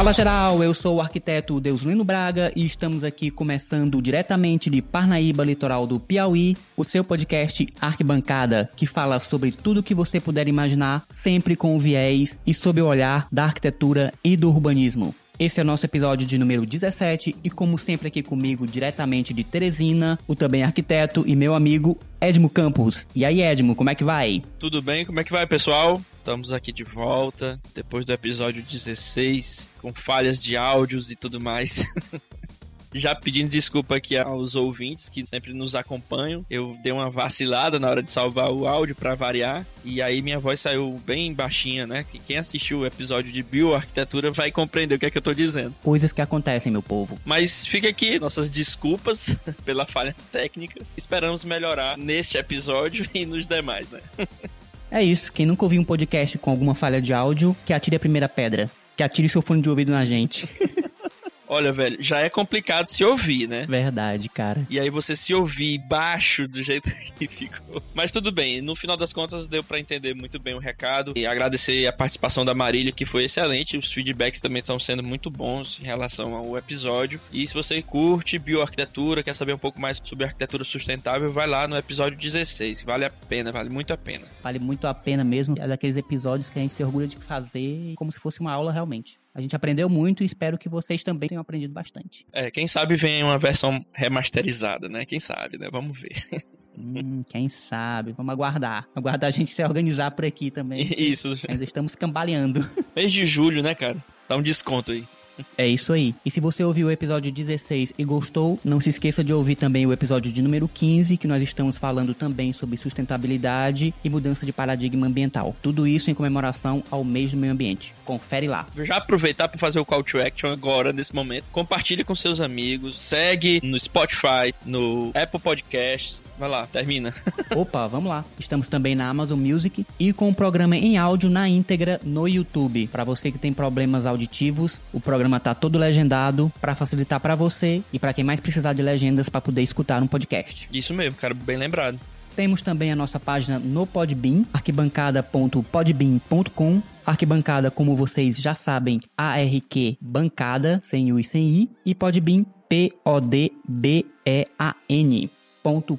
Fala geral, eu sou o arquiteto Deuslino Braga e estamos aqui começando diretamente de Parnaíba, litoral do Piauí, o seu podcast Arquibancada, que fala sobre tudo que você puder imaginar, sempre com o viés e sob o olhar da arquitetura e do urbanismo. Esse é o nosso episódio de número 17 e como sempre aqui comigo diretamente de Teresina, o também arquiteto e meu amigo Edmo Campos. E aí Edmo, como é que vai? Tudo bem? Como é que vai, pessoal? Estamos aqui de volta depois do episódio 16, com falhas de áudios e tudo mais. Já pedindo desculpa aqui aos ouvintes que sempre nos acompanham. Eu dei uma vacilada na hora de salvar o áudio para variar. E aí minha voz saiu bem baixinha, né? Que quem assistiu o episódio de bioarquitetura vai compreender o que é que eu tô dizendo. Coisas que acontecem, meu povo. Mas fica aqui nossas desculpas pela falha técnica. Esperamos melhorar neste episódio e nos demais, né? É isso. Quem nunca ouviu um podcast com alguma falha de áudio, que atire a primeira pedra. Que atire seu fone de ouvido na gente. Olha, velho, já é complicado se ouvir, né? Verdade, cara. E aí você se ouvir baixo do jeito que ficou. Mas tudo bem, no final das contas deu para entender muito bem o recado. E agradecer a participação da Marília, que foi excelente. Os feedbacks também estão sendo muito bons em relação ao episódio. E se você curte bioarquitetura, quer saber um pouco mais sobre arquitetura sustentável, vai lá no episódio 16. Vale a pena, vale muito a pena. Vale muito a pena mesmo. É daqueles episódios que a gente se orgulha de fazer como se fosse uma aula realmente. A gente aprendeu muito e espero que vocês também tenham aprendido bastante. É, quem sabe vem uma versão remasterizada, né? Quem sabe, né? Vamos ver. Hum, quem sabe? Vamos aguardar. Aguardar a gente se organizar por aqui também. Isso. Ainda estamos cambaleando. Mês de julho, né, cara? Dá um desconto aí. É isso aí. E se você ouviu o episódio 16 e gostou, não se esqueça de ouvir também o episódio de número 15, que nós estamos falando também sobre sustentabilidade e mudança de paradigma ambiental. Tudo isso em comemoração ao mês do meio ambiente. Confere lá. Vou já aproveitar para fazer o call to action agora, nesse momento. Compartilhe com seus amigos, segue no Spotify, no Apple Podcasts. Vai lá, termina. Opa, vamos lá. Estamos também na Amazon Music e com o programa em áudio na íntegra no YouTube. Para você que tem problemas auditivos, o programa tá todo legendado para facilitar para você e para quem mais precisar de legendas para poder escutar um podcast. Isso mesmo, cara, bem lembrado. Temos também a nossa página no Podbean, arquibancada.podbean.com. Arquibancada, como vocês já sabem, ARQ Bancada, sem U e sem I, e Podbean, P-O-D-B-E-A-N.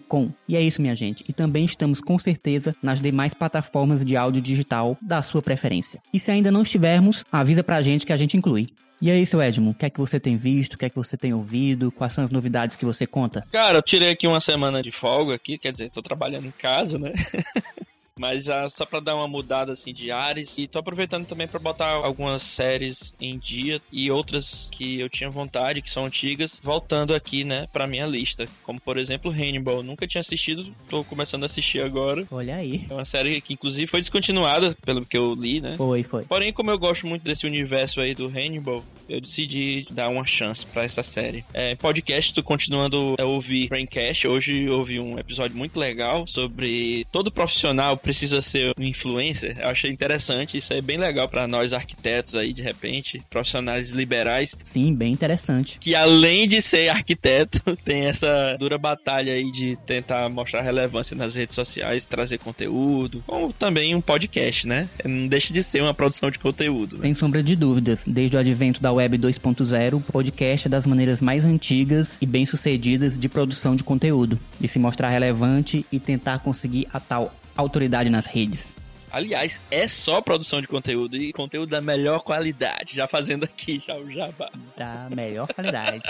Com. E é isso, minha gente. E também estamos com certeza nas demais plataformas de áudio digital da sua preferência. E se ainda não estivermos, avisa pra gente que a gente inclui. E aí, seu Edmo, o que é que você tem visto, o que é que você tem ouvido, quais são as novidades que você conta? Cara, eu tirei aqui uma semana de folga aqui, quer dizer, tô trabalhando em casa, né? Mas já só pra dar uma mudada assim de ares. E tô aproveitando também para botar algumas séries em dia e outras que eu tinha vontade, que são antigas, voltando aqui, né, pra minha lista. Como por exemplo Hannibal. Nunca tinha assistido, tô começando a assistir agora. Olha aí. É uma série que inclusive foi descontinuada, pelo que eu li, né? Foi, foi. Porém, como eu gosto muito desse universo aí do Hannibal, eu decidi dar uma chance para essa série. É, podcast, tô continuando a ouvir Braincast. Hoje eu ouvi um episódio muito legal sobre todo profissional precisa ser um influencer. Eu achei interessante, isso é bem legal para nós arquitetos aí, de repente, profissionais liberais. Sim, bem interessante. Que além de ser arquiteto, tem essa dura batalha aí de tentar mostrar relevância nas redes sociais, trazer conteúdo, como também um podcast, né? Não deixa de ser uma produção de conteúdo. Né? Sem sombra de dúvidas, desde o advento da Web 2.0, o podcast é das maneiras mais antigas e bem-sucedidas de produção de conteúdo, de se mostrar relevante e tentar conseguir a tal autoridade nas redes. Aliás, é só produção de conteúdo e conteúdo da melhor qualidade. Já fazendo aqui já o jabá. Da melhor qualidade.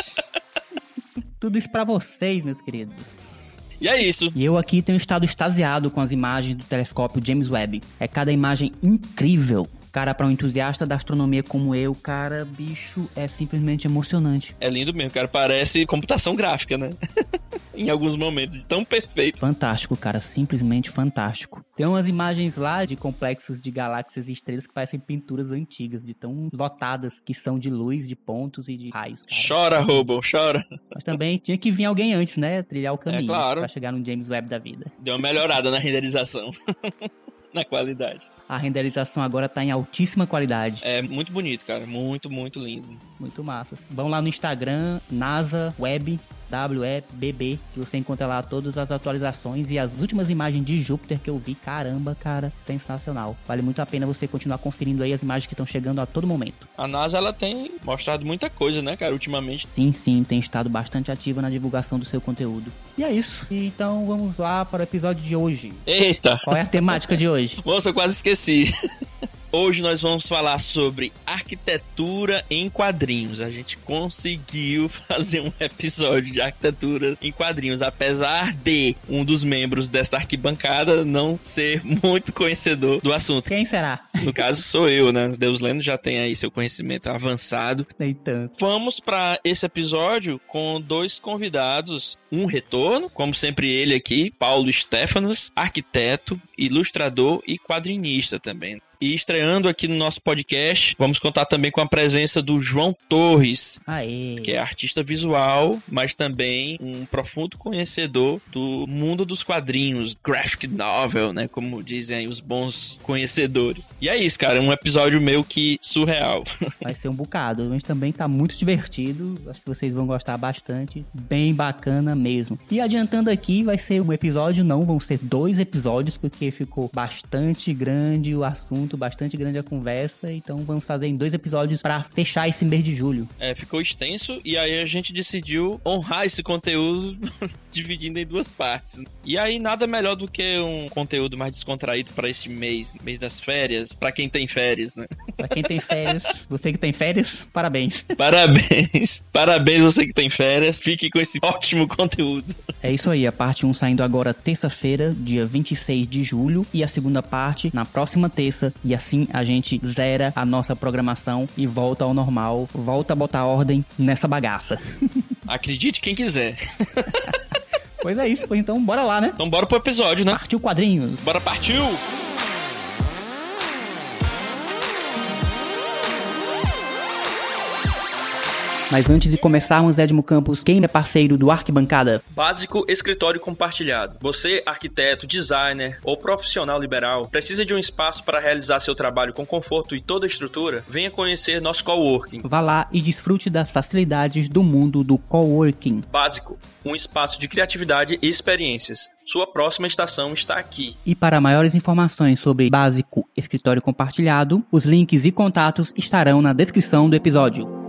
Tudo isso para vocês, meus queridos. E é isso. E eu aqui tenho estado extasiado com as imagens do telescópio James Webb. É cada imagem incrível. Cara, para um entusiasta da astronomia como eu, cara, bicho, é simplesmente emocionante. É lindo mesmo, cara. Parece computação gráfica, né? em alguns momentos, de tão perfeito. Fantástico, cara, simplesmente fantástico. Tem umas imagens lá de complexos de galáxias e estrelas que parecem pinturas antigas, de tão lotadas que são de luz, de pontos e de raios. Cara. Chora, Robo, chora. Mas também tinha que vir alguém antes, né? Trilhar o caminho é claro. pra chegar no James Webb da vida. Deu uma melhorada na renderização. na qualidade a renderização agora tá em altíssima qualidade. É muito bonito, cara. Muito, muito lindo. Muito massa. Vão lá no Instagram, NASA Web, WEBB, que você encontra lá todas as atualizações e as últimas imagens de Júpiter que eu vi. Caramba, cara, sensacional. Vale muito a pena você continuar conferindo aí as imagens que estão chegando a todo momento. A NASA, ela tem mostrado muita coisa, né, cara, ultimamente. Sim, sim, tem estado bastante ativa na divulgação do seu conteúdo. E é isso. Então vamos lá para o episódio de hoje. Eita! Qual é a temática de hoje? Moça, eu quase esqueci. Hoje nós vamos falar sobre arquitetura em quadrinhos. A gente conseguiu fazer um episódio de arquitetura em quadrinhos, apesar de um dos membros dessa arquibancada não ser muito conhecedor do assunto. Quem será? No caso sou eu, né? Deus Lendo já tem aí seu conhecimento avançado. Nem tanto. Vamos para esse episódio com dois convidados, um retorno, como sempre ele aqui, Paulo Stefanos, arquiteto, ilustrador e quadrinista também. E estreando aqui no nosso podcast, vamos contar também com a presença do João Torres, Aê. que é artista visual, mas também um profundo conhecedor do mundo dos quadrinhos, graphic novel, né? Como dizem aí os bons conhecedores. E é isso, cara, um episódio meio que surreal. Vai ser um bocado, mas também tá muito divertido. Acho que vocês vão gostar bastante. Bem bacana mesmo. E adiantando aqui, vai ser um episódio, não, vão ser dois episódios, porque ficou bastante grande o assunto, bastante grande a conversa. Então vamos fazer em dois episódios para fechar esse mês de julho. É, ficou extenso e aí a gente decidiu honrar esse conteúdo dividindo em duas partes. E aí nada melhor do que um conteúdo mais descontraído para esse mês, mês das férias, para quem tem férias, né? Pra quem tem férias, você que tem férias, parabéns. Parabéns. Parabéns você que tem férias. Fique com esse ótimo conteúdo. É isso aí, a parte 1 saindo agora terça-feira, dia 26 de julho, e a segunda parte na próxima terça, e assim a gente zera a nossa programação e volta ao normal, volta a botar ordem nessa bagaça. Acredite quem quiser. Pois é isso, pois então bora lá, né? Então bora pro episódio, né? Partiu quadrinhos. Bora partiu! Mas antes de começarmos, Edmo Campos, quem é parceiro do Arquibancada? Básico Escritório Compartilhado. Você, arquiteto, designer ou profissional liberal, precisa de um espaço para realizar seu trabalho com conforto e toda a estrutura? Venha conhecer nosso coworking. Vá lá e desfrute das facilidades do mundo do coworking. Básico, um espaço de criatividade e experiências. Sua próxima estação está aqui. E para maiores informações sobre Básico Escritório Compartilhado, os links e contatos estarão na descrição do episódio.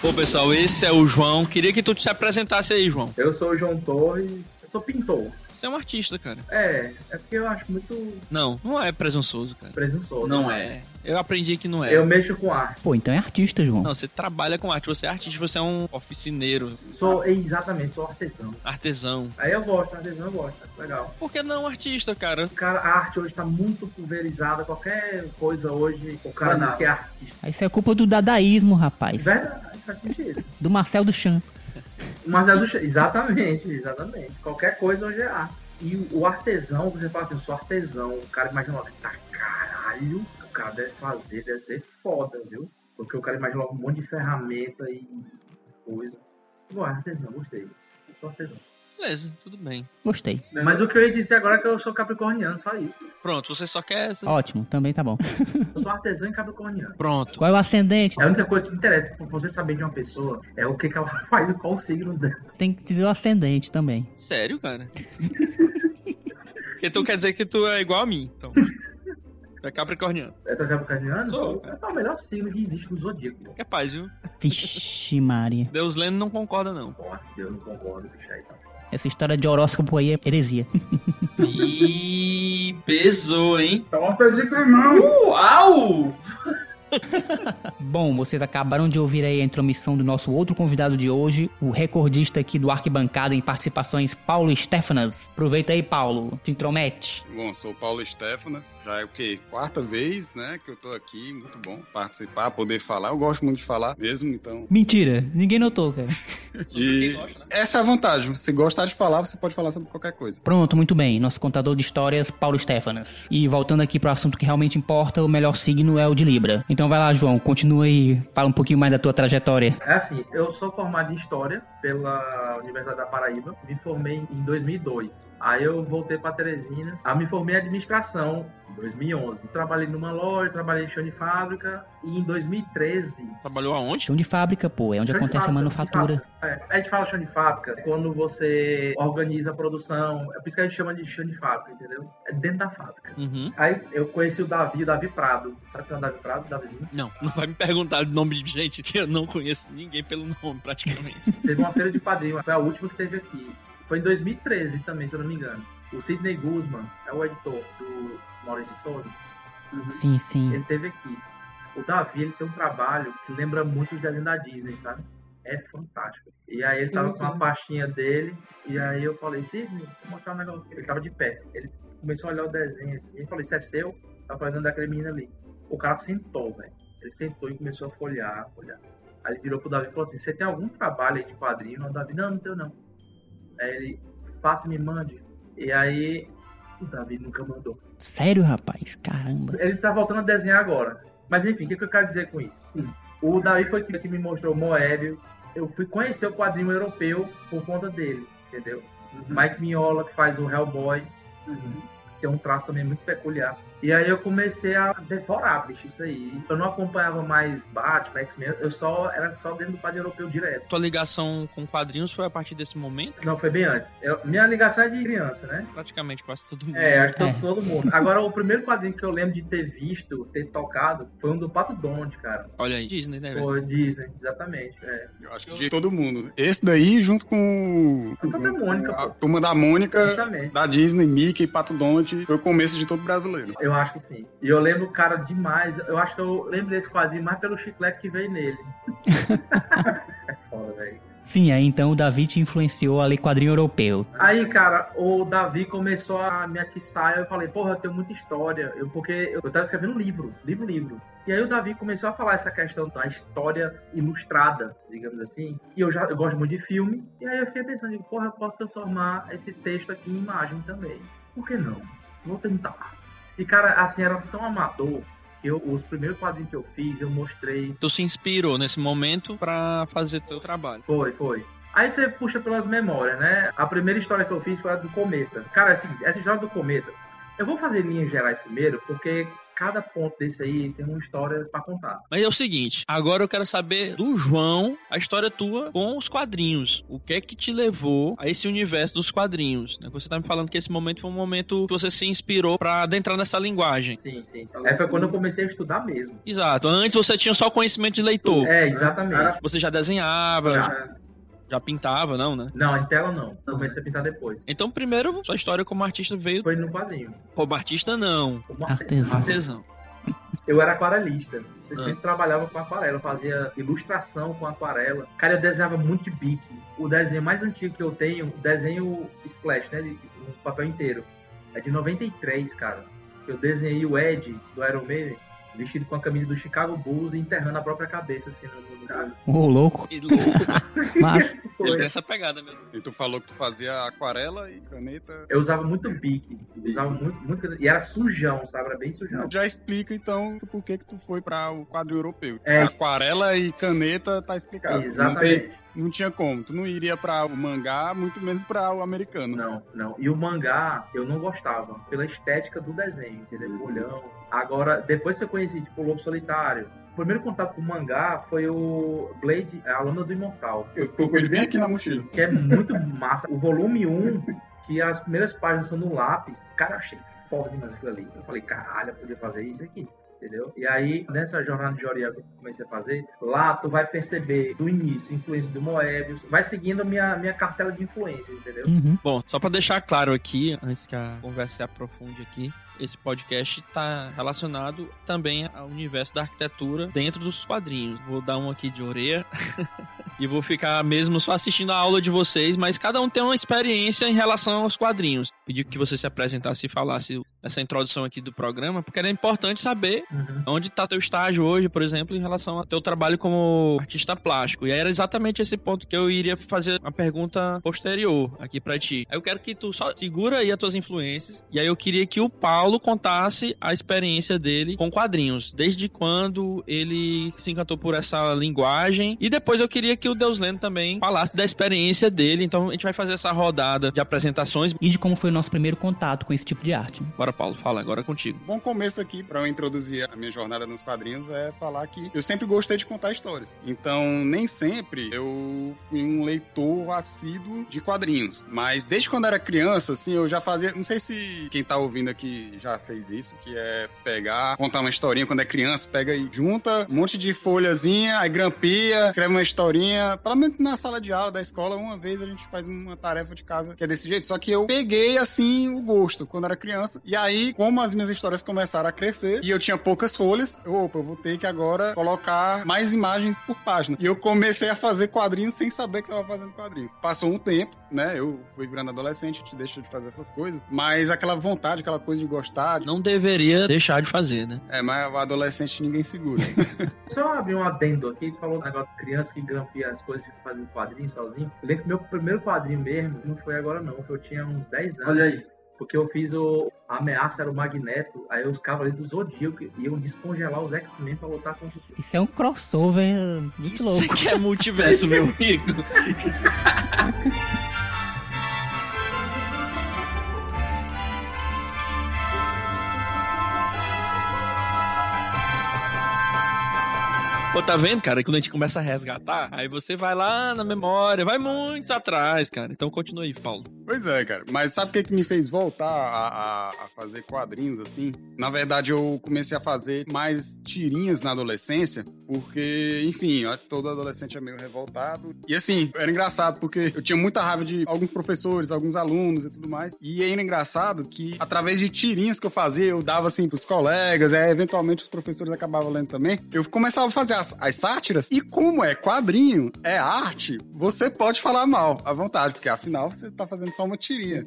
Bom, pessoal, esse é o João. Queria que tu te apresentasse aí, João. Eu sou o João Torres, eu sou pintor. Você é um artista, cara. É, é porque eu acho muito Não, não é presunçoso, cara. presunçoso. Não né? é. Eu aprendi que não é. Eu mexo com arte. Pô, então é artista, João. Não, você trabalha com arte. Você é artista, você é um oficineiro, Sou, exatamente, sou artesão. artesão. Aí eu gosto, artesão eu gosto, legal. Por que não artista, cara? Cara, a arte hoje tá muito pulverizada, qualquer coisa hoje, o cara diz que é artista. Isso é culpa do dadaísmo, rapaz. Verdade, faz sentido. Do Marcel Duchamp. Mas é do exatamente, exatamente. Qualquer coisa hoje é arte. E o- artesão, você fala assim, eu sou artesão, o cara imagina logo, tá caralho, o cara deve fazer, deve ser foda, viu? Porque o cara imagina logo um monte de ferramenta e coisa. Bom, é artesão, gostei. Eu sou artesão. Beleza, tudo bem. Gostei. Mas o que eu ia dizer agora é que eu sou capricorniano, só isso. Pronto, você só quer. Ótimo, também tá bom. Eu sou artesão e capricorniano. Pronto. Qual é o ascendente? É a única coisa que interessa pra você saber de uma pessoa é o que, que ela faz, qual o signo dela. Tem que dizer o ascendente também. Sério, cara? então quer dizer que tu é igual a mim, então. Tu é capricorniano. É capricorniano? Sou. É o melhor signo que existe no zodíaco. Capaz, viu? Vixe, Maria. Deus lendo não concorda, não. Nossa, eu não concordo, bicho aí tá. Essa história de horóscopo aí é heresia. Ih, pesou, hein? Torta de climão! Uau! Bom, vocês acabaram de ouvir aí a intromissão do nosso outro convidado de hoje, o recordista aqui do Arquibancada em participações, Paulo Stefanas. Aproveita aí, Paulo, te intromete. Bom, sou o Paulo Stefanas, já é o quê? Quarta vez, né, que eu tô aqui, muito bom participar, poder falar, eu gosto muito de falar mesmo, então... Mentira, ninguém notou, cara. E gosta, né? essa é a vantagem, se gostar de falar, você pode falar sobre qualquer coisa. Pronto, muito bem. Nosso contador de histórias, Paulo Stefanas. E voltando aqui pro assunto que realmente importa, o melhor signo é o de Libra. Então vai lá, João, continua aí, fala um pouquinho mais da tua trajetória. É assim, eu sou formado em História pela Universidade da Paraíba, me formei em 2002. Aí eu voltei para Teresina, aí me formei em Administração em 2011. Trabalhei numa loja, trabalhei em chão de fábrica e em 2013... Trabalhou aonde? Chão de fábrica, pô, é onde Chão acontece a fábrica, manufatura. de fábrica. É, a gente fala chão de fábrica quando você organiza a produção, é por isso que a gente chama de chão de fábrica, entendeu? É dentro da fábrica. Uhum. Aí eu conheci o Davi, o Davi Prado. Sabe quem é o Davi Prado? Davizinho? Não, não vai me perguntar o nome de gente que eu não conheço ninguém pelo nome, praticamente. Teve uma feira de padrinho, foi a última que teve aqui. Foi em 2013 também, se eu não me engano. O Sidney Guzman é o editor do Maurício de Souza. Sim, sim. Ele teve aqui. O Davi, ele tem um trabalho que lembra muito os desenhos da Disney, sabe? É fantástico. E aí ele tava Sim, com a pastinha dele, e aí eu falei, Sidney, deixa eu mostrar um negócio. Ele tava de pé. Ele começou a olhar o desenho assim, eu falei, isso é seu? Tá fazendo daquele menino ali. O cara sentou, velho. Ele sentou e começou a folhear, folhear. Aí ele virou pro Davi e falou assim, você tem algum trabalho aí de quadrinho? O Davi, não, não tenho não. Aí ele, faça me mande. E aí, o Davi nunca mandou. Sério, rapaz? Caramba. Ele tá voltando a desenhar agora. Mas enfim, o que, que eu quero dizer com isso? O Davi foi que que me mostrou Moebius. Eu fui conhecer o quadrinho europeu por conta dele, entendeu? Mike Mignola, que faz o Hellboy, tem um traço também muito peculiar. E aí eu comecei a devorar, bicho, isso aí. Eu não acompanhava mais Batman, X-Men, eu só era só dentro do quadrinho europeu direto. Tua ligação com quadrinhos foi a partir desse momento? Não, foi bem antes. Eu- minha ligação é de criança, né? Praticamente quase todo mundo. É, acho que É. todo, mundo. Agora, o primeiro quadrinho que eu lembro de ter visto, ter tocado, foi um do Pato Donald, cara. Olha aí, Disney, né? Foi Disney, exatamente. É. Eu acho que de todo mundo. Esse daí, junto com A própria Mônica, a pô. turma da Mônica, Justamente. da Disney, Mickey, Pato Donald, foi o começo de todo brasileiro. Eu acho que sim. E eu lembro, cara, demais. Eu acho que eu lembro desse quadrinho mais pelo chiclete que veio nele. é foda, velho. Sim, aí então o Davi te influenciou a ler quadrinho europeu. Aí, cara, o Davi começou a me atiçar. Eu falei, porra, eu tenho muita história. Eu, porque eu tava escrevendo um livro, livro, livro. E aí o Davi começou a falar essa questão da história ilustrada, digamos assim. E eu já eu gosto muito de filme. E aí eu fiquei pensando, porra, eu posso transformar esse texto aqui em imagem também. Por que não? Vou tentar. E, cara, assim, era tão amador que eu, os primeiros quadrinhos que eu fiz, eu mostrei Tu se inspirou nesse momento pra fazer teu trabalho. Foi, foi. Aí você puxa pelas memórias, né? A primeira história que eu fiz foi a do Cometa. Cara, assim, essa história do Cometa, eu vou fazer linhas gerais primeiro, porque cada ponto desse aí tem uma história pra contar. Mas é o seguinte, agora eu quero saber do João a história tua com os quadrinhos. O que é que te levou a esse universo dos quadrinhos? né? Você tá me falando que esse momento foi um momento que você se inspirou pra adentrar nessa linguagem. Sim, sim. Aí foi quando eu comecei a estudar mesmo. Exato. Antes você tinha só conhecimento de leitor. É, exatamente. Você já desenhava, já, Já. pintava, não, né? Não, em tela não. Comecei a pintar depois. Então, primeiro, sua história como artista veio. Foi no quadrinho. Como artista, não. Como Artesão. Artesão. Eu era aquarelista. Eu Ah. sempre trabalhava com aquarela, eu fazia ilustração com aquarela. Cara, eu desenhava muito de bique. O desenho mais antigo que eu tenho, o desenho splash, né? De, um papel inteiro. É de 93, cara. Eu desenhei o Ed do Iron Maiden vestido com a camisa do Chicago Bulls e enterrando a própria cabeça, assim, no, no... Ô, louco. E louco, Mas, ele tem essa pegada mesmo. E tu falou que tu fazia aquarela e caneta. Eu usava muito bique. Usava muito, muito. E era sujão, sabe? Era bem sujão. Já explica então por que que tu foi para o quadro europeu. É. Aquarela e caneta tá explicado. Não, tem- Exatamente. Não tinha como. Tu não iria para o mangá, muito menos para o americano. Não, não. E o mangá eu não gostava, pela estética do desenho, entendeu? O olhão. Agora, depois que eu conheci, tipo, o Lobo Solitário, o primeiro contato com o mangá foi o Blade, a Lâmina do Imortal, Eu tô com ele bem aqui na mochila. que é muito massa. O volume 1, que as primeiras páginas são no lápis, cara, eu achei foda demais aquilo ali. Eu falei, caralho, eu podia fazer isso aqui. Entendeu? E aí, nessa jornada de Joriel que eu comecei a fazer, lá tu vai perceber do início influência do Moebius, vai seguindo a minha, minha cartela de influência, entendeu? uhum. Bom, só pra deixar claro aqui, antes que a conversa se aprofunde aqui, esse podcast está relacionado também ao universo da arquitetura dentro dos quadrinhos. Vou dar um aqui de orelha e vou ficar mesmo só assistindo a aula de vocês, mas cada um tem uma experiência em relação aos quadrinhos. pedir que você se apresentasse e falasse essa introdução aqui do programa, porque era importante saber Uhum. onde está teu estágio hoje, por exemplo, em relação ao teu trabalho como artista plástico. E aí era exatamente esse ponto que eu iria fazer uma pergunta posterior aqui pra ti. Eu quero que tu só segura aí as tuas influências. E aí eu queria que o Paulo contasse a experiência dele com quadrinhos, desde quando ele se encantou por essa linguagem. E depois eu queria que o Deus Lendo também falasse da experiência dele. Então a gente vai fazer essa rodada de apresentações. E de como foi o nosso primeiro contato com esse tipo de arte. Bora, Paulo, fala agora é contigo. Bom começo aqui para eu introduzir a minha jornada nos quadrinhos é falar que eu sempre gostei de contar histórias. Então, nem sempre eu fui um leitor assíduo de quadrinhos, mas desde quando era criança, assim, eu já fazia, não sei se quem tá ouvindo aqui já fez isso, que é pegar, contar uma historinha quando é criança, pega e junta um monte de folhazinha, aí grampia, escreve uma historinha, pelo menos na sala de aula da escola, uma vez a gente faz uma tarefa de casa que é desse jeito, só que eu peguei assim o gosto quando era criança. E aí, como as minhas histórias começaram a crescer e eu tinha poucas folhas, eu, opa, eu vou ter que agora colocar mais imagens por página. E eu comecei a fazer quadrinhos sem saber que eu tava fazendo quadrinho. Passou um tempo, né? Eu fui virando adolescente, te deixou de fazer essas coisas, mas aquela vontade, aquela coisa de gostar, de... Não deveria deixar de fazer, né? é, mas o adolescente ninguém segura. Só abrir um adendo aqui, tu falou um negócio de criança que grampia as coisas e fazia um quadrinho sozinho. Eu lembro que meu primeiro quadrinho mesmo não foi agora não, foi eu tinha uns 10 anos. Olha aí. Porque eu fiz o. A ameaça era o Magneto, aí os cavaleiros do Zodíaco iam descongelar os X-Men pra lutar contra os. Isso é um crossover muito Isso louco. que é multiverso, meu amigo. Pô, tá vendo, cara? Quando a gente começa a resgatar, aí você vai lá na memória, vai muito atrás, cara. Então continua aí, Paulo. Pois é, cara. Mas sabe o que, que me fez voltar a, a- a fazer quadrinhos assim? Na verdade, eu comecei a fazer mais tirinhas na adolescência, porque, enfim, todo adolescente é meio revoltado. E assim, era engraçado, porque eu tinha muita raiva de alguns professores, alguns alunos e tudo mais. E era engraçado que, através de tirinhas que eu fazia, eu dava assim pros colegas, é, eventualmente os professores acabavam lendo também. Eu começava a fazer as, as sátiras, e como é quadrinho, é arte, você pode falar mal à vontade, porque afinal você tá fazendo só uma tirinha.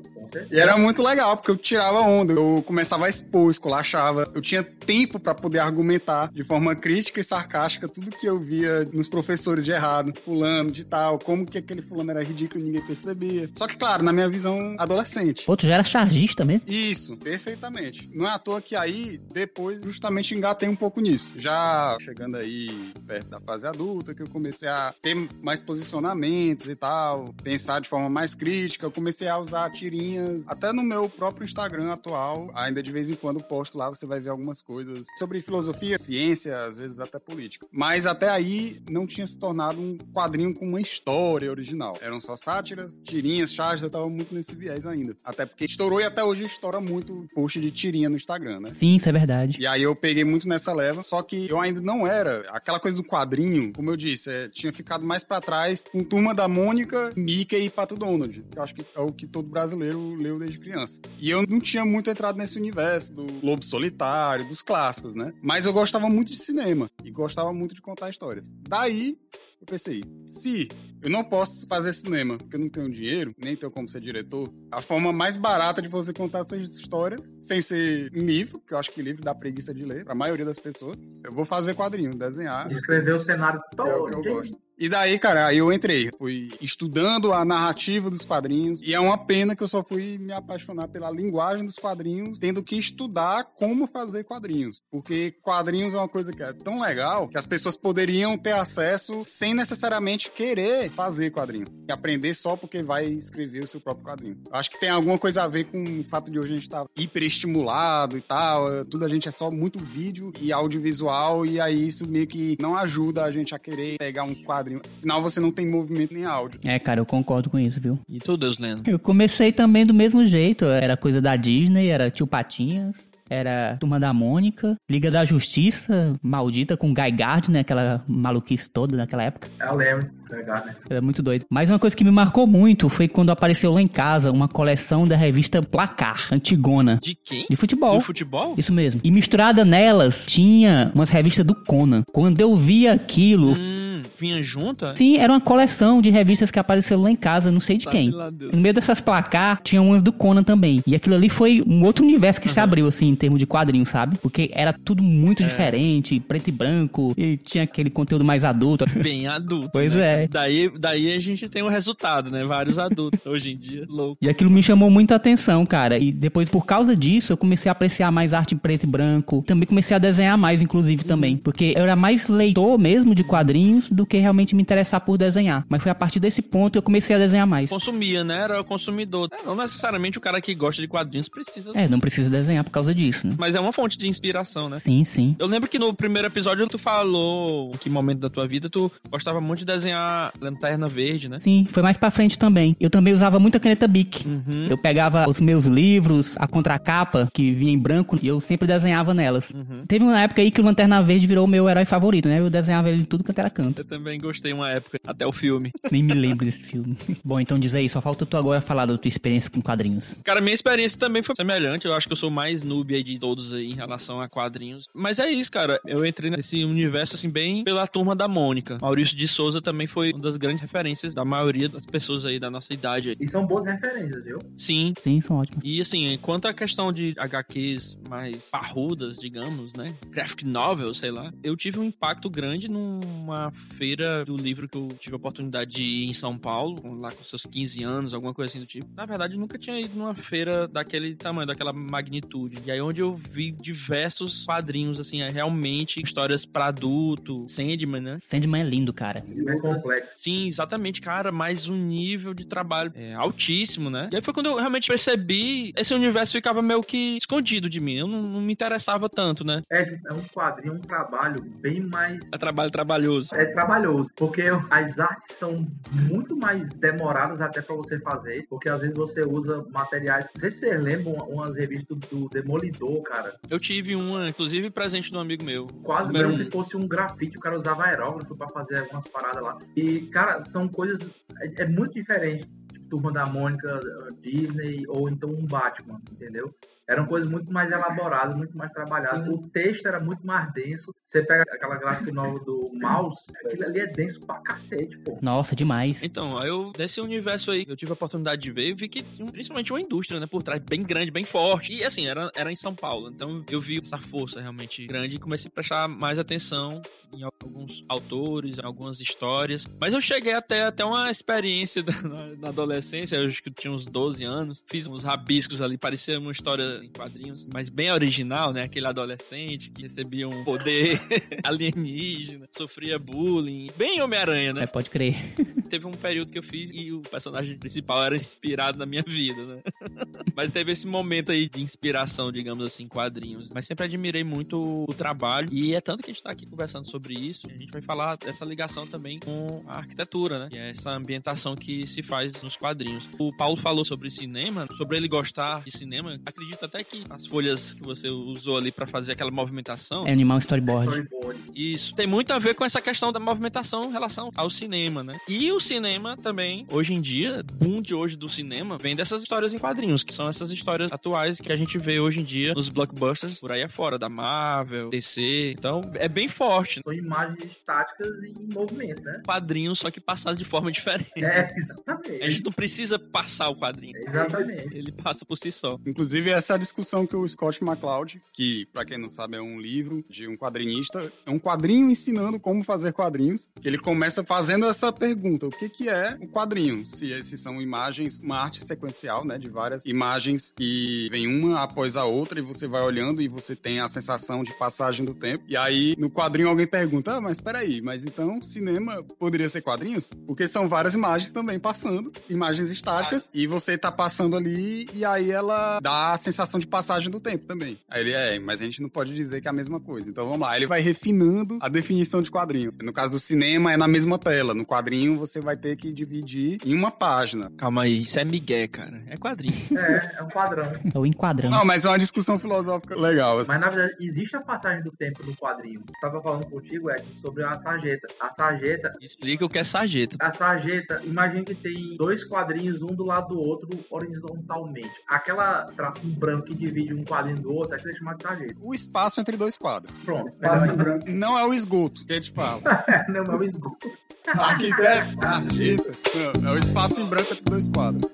E era muito legal, porque eu tirava onda, eu começava a expor, esculachava. Eu tinha tempo pra poder argumentar de forma crítica e sarcástica tudo que eu via nos professores de errado, fulano, de tal, como que aquele fulano era ridículo e ninguém percebia. Só que, claro, na minha visão adolescente. Pô, tu já era chargista mesmo? Isso, perfeitamente. Não é à toa que aí, depois, justamente engatei um pouco nisso. Já chegando aí perto da fase adulta, que eu comecei a ter mais posicionamentos e tal, pensar de forma mais crítica, eu comecei a usar tirinhas, até no meu próprio Instagram atual, ainda de vez em quando posto lá, você vai ver algumas coisas sobre filosofia, ciência, às vezes até política. Mas até aí não tinha se tornado um quadrinho com uma história original. Eram só sátiras, tirinhas, charges, eu tava muito nesse viés ainda. Até porque estourou e até hoje estoura muito post de tirinha no Instagram, né? Sim, isso é verdade. E aí eu peguei muito nessa leva, só que eu ainda não era aquela coisa do quadrinho, como eu disse, é, tinha ficado mais pra trás com Turma da Mônica, Mickey e Pato Donald, que eu acho que é o que todo brasileiro leu desde criança. E eu não tinha muito entrado nesse universo do Lobo Solitário, dos clássicos, né? Mas eu gostava muito de cinema e gostava muito de contar histórias. Daí eu pensei, se eu não posso fazer cinema, porque eu não tenho dinheiro, nem tenho como ser diretor, a forma mais barata de você contar suas histórias, sem ser livro, que eu acho que livro dá preguiça de ler, pra maioria das pessoas, eu vou fazer quadrinho, desenhar. Descrever o cenário É o que todo. eu gosto. E daí, cara, aí eu entrei, fui estudando a narrativa dos quadrinhos, e é uma pena que eu só fui me apaixonar pela linguagem dos quadrinhos, tendo que estudar como fazer quadrinhos. Porque quadrinhos é uma coisa que é tão legal que as pessoas poderiam ter acesso sem necessariamente querer fazer quadrinho. E aprender só porque vai escrever o seu próprio quadrinho. Acho que tem alguma coisa a ver com o fato de hoje a gente estar hiperestimulado e tal, é, tudo a gente é só muito vídeo e audiovisual, e aí isso meio que não ajuda a gente a querer pegar um quadrinho. Afinal, você não tem movimento nem áudio. É, cara, eu concordo com isso, viu? E tu, Deus Lendo? Eu comecei também do mesmo jeito. Era coisa da Disney, era Tio Patinhas, era Turma da Mônica, Liga da Justiça, maldita com Guy Gardner, aquela maluquice toda naquela época. Eu lembro. Legal, né? Era muito doido. Mas uma coisa que me marcou muito foi quando apareceu lá em casa uma coleção da revista Placar, antigona, De quem? de futebol. Do futebol? Isso mesmo. E misturada nelas tinha umas revistas do Conan. Quando eu vi aquilo, Hum, vinha junto? é? Sim, era uma coleção de revistas que apareceu lá em casa, não sei de Sabe quem. No meio dessas placar, tinha umas do Conan também. E aquilo ali foi um outro universo que se abriu, assim, em termos de quadrinhos, sabe? Porque era tudo É. muito diferente, preto e branco, e tinha aquele conteúdo mais adulto. Bem adulto. Pois né? é. Daí, daí a gente tem o resultado, né? Vários adultos hoje em dia. Louco. E aquilo me chamou muita atenção, cara. E depois, por causa disso, eu comecei a apreciar mais arte em preto e branco. Também comecei a desenhar mais, inclusive, também. Porque eu era mais leitor mesmo de quadrinhos do que realmente me interessar por desenhar. Mas foi a partir desse ponto que eu comecei a desenhar mais. Consumia, né? Era o consumidor. É, não necessariamente o cara que gosta de quadrinhos precisa. É, não precisa desenhar por causa disso, né? Mas é uma fonte de inspiração, né? Sim, sim. Eu lembro que no primeiro episódio tu falou que momento da tua vida tu gostava muito de desenhar lanterna verde, né? Sim, foi mais pra frente também. Eu também usava muita caneta Bic. Uhum. Eu pegava os meus livros, a contracapa, que vinha em branco, e eu sempre desenhava nelas. Uhum. Teve uma época aí que o Lanterna Verde virou o meu herói favorito, né? Eu desenhava ele em tudo quanto era canto. Eu também gostei uma época, até o filme. Nem me lembro desse filme. Bom, então diz aí, só falta tu agora falar da tua experiência com quadrinhos. Cara, minha experiência também foi semelhante. Eu acho que eu sou o mais noob aí de todos aí em relação a quadrinhos. Mas é isso, cara. Eu entrei nesse universo, assim, bem pela turma da Mônica. Maurício de Souza também foi uma das grandes referências da maioria das pessoas aí da nossa idade. aí. E são boas referências, viu? Sim. Sim, são ótimos. E assim, quanto à questão de HQs mais parrudas, digamos, né? Graphic novel, sei lá. Eu tive um impacto grande numa feira do livro que eu tive a oportunidade de ir em São Paulo, lá com seus 15 anos, alguma coisa assim do tipo. Na verdade, eu nunca tinha ido numa feira daquele tamanho, daquela magnitude. E aí onde eu vi diversos quadrinhos, assim, é realmente histórias pra adulto, Sandman, né? Sandman é lindo, cara. É complexo. Sim, exatamente, cara, mas um nível de trabalho é, altíssimo, né? E aí foi quando eu realmente percebi, esse universo ficava meio que escondido de mim, eu não, não me interessava tanto, né? É, é um quadrinho, um trabalho bem mais É trabalho trabalhoso. é trabalhoso, porque as artes são muito mais demoradas até pra você fazer, porque às vezes você usa materiais. Não sei se vocês lembram umas revistas do Demolidor, cara. Eu tive uma, inclusive, presente de um amigo meu. Quase como um. se fosse um grafite, o cara usava aerógrafo pra fazer algumas paradas lá. E, cara, são coisas. É, é muito diferente. Tipo, Turma da Mônica, Disney, ou então um Batman, entendeu? Eram coisas muito mais elaboradas, muito mais trabalhadas. O texto era muito mais denso. Você pega aquela gráfica nova do Mouse, aquilo ali é denso pra cacete, pô. Nossa, demais. Então, aí eu, nesse universo aí, eu tive a oportunidade de ver e vi que tinha principalmente uma indústria, né, por trás, bem grande, bem forte. E assim, era, era em São Paulo. Então eu vi essa força realmente grande e comecei a prestar mais atenção em alguns autores, em algumas histórias. Mas eu cheguei até, até uma experiência da- na, na adolescência, eu acho que eu tinha uns 12 anos. Fiz uns rabiscos ali, parecia uma história em quadrinhos, mas bem original, né? Aquele adolescente que recebia um poder alienígena, sofria bullying. Bem Homem-Aranha, né? É, pode crer. teve um período que eu fiz e o personagem principal era inspirado na minha vida, né? Mas teve esse momento aí de inspiração, digamos assim, em quadrinhos. Mas sempre admirei muito o trabalho. E é tanto que a gente tá aqui conversando sobre isso. A gente vai falar dessa ligação também com a arquitetura, né? E é essa ambientação que se faz nos quadrinhos. O Paulo falou sobre cinema, sobre ele gostar de cinema. Acredito até que as folhas que você usou ali pra fazer aquela movimentação. É animal storyboard. Storyboard. Isso. Tem muito a ver com essa questão da movimentação em relação ao cinema, né? E o cinema também, hoje em dia, boom de hoje do cinema, vem dessas histórias em quadrinhos, que são essas histórias atuais que a gente vê hoje em dia nos blockbusters por aí afora, da Marvel, DC. Então, é bem forte. né? São imagens estáticas em movimento, né? Quadrinhos, só que passados de forma diferente. É, A gente exatamente. não precisa passar o quadrinho. Exatamente. Ele passa por si só. Inclusive, essa é a discussão que o Scott McCloud, que, pra quem não sabe, é um livro de um quadrinista, é um quadrinho ensinando como fazer quadrinhos, ele começa fazendo essa pergunta, o que que é o quadrinho? Se esses são imagens, uma arte sequencial, né, de várias imagens que vem uma após a outra e você vai olhando e você tem a sensação de passagem do tempo. E aí, no quadrinho, alguém pergunta, ah, mas peraí, mas então cinema poderia ser quadrinhos? Porque são várias imagens também passando, imagens estáticas, e você tá passando ali e aí ela dá a sensação de passagem do tempo também. Aí ele é, mas a gente não pode dizer que é a mesma coisa. Então vamos lá, ele vai refinando a definição de quadrinho. No caso do cinema é na mesma tela, no quadrinho você vai ter que dividir em uma página. Calma aí, isso é migué, cara. É quadrinho. É, é um padrão. É o enquadrão. Não, mas é uma discussão filosófica legal. assim. Mas na verdade, existe a passagem do tempo no quadrinho. Eu tava falando contigo, Ed, sobre a sarjeta. A sarjeta Explica o que é sarjeta. A sarjeta, imagina que tem dois quadrinhos um do lado do outro horizontalmente. Aquela traço branco que divide um quadrinho do outro, é aquele chamado de sarjeta. O espaço entre dois quadros. Pronto. Espaço em branco. Não é o esgoto que a gente fala. ainda. Não, é o esgoto. Arquiteto, sarjeta. Não, é o espaço em branco entre dois quadros.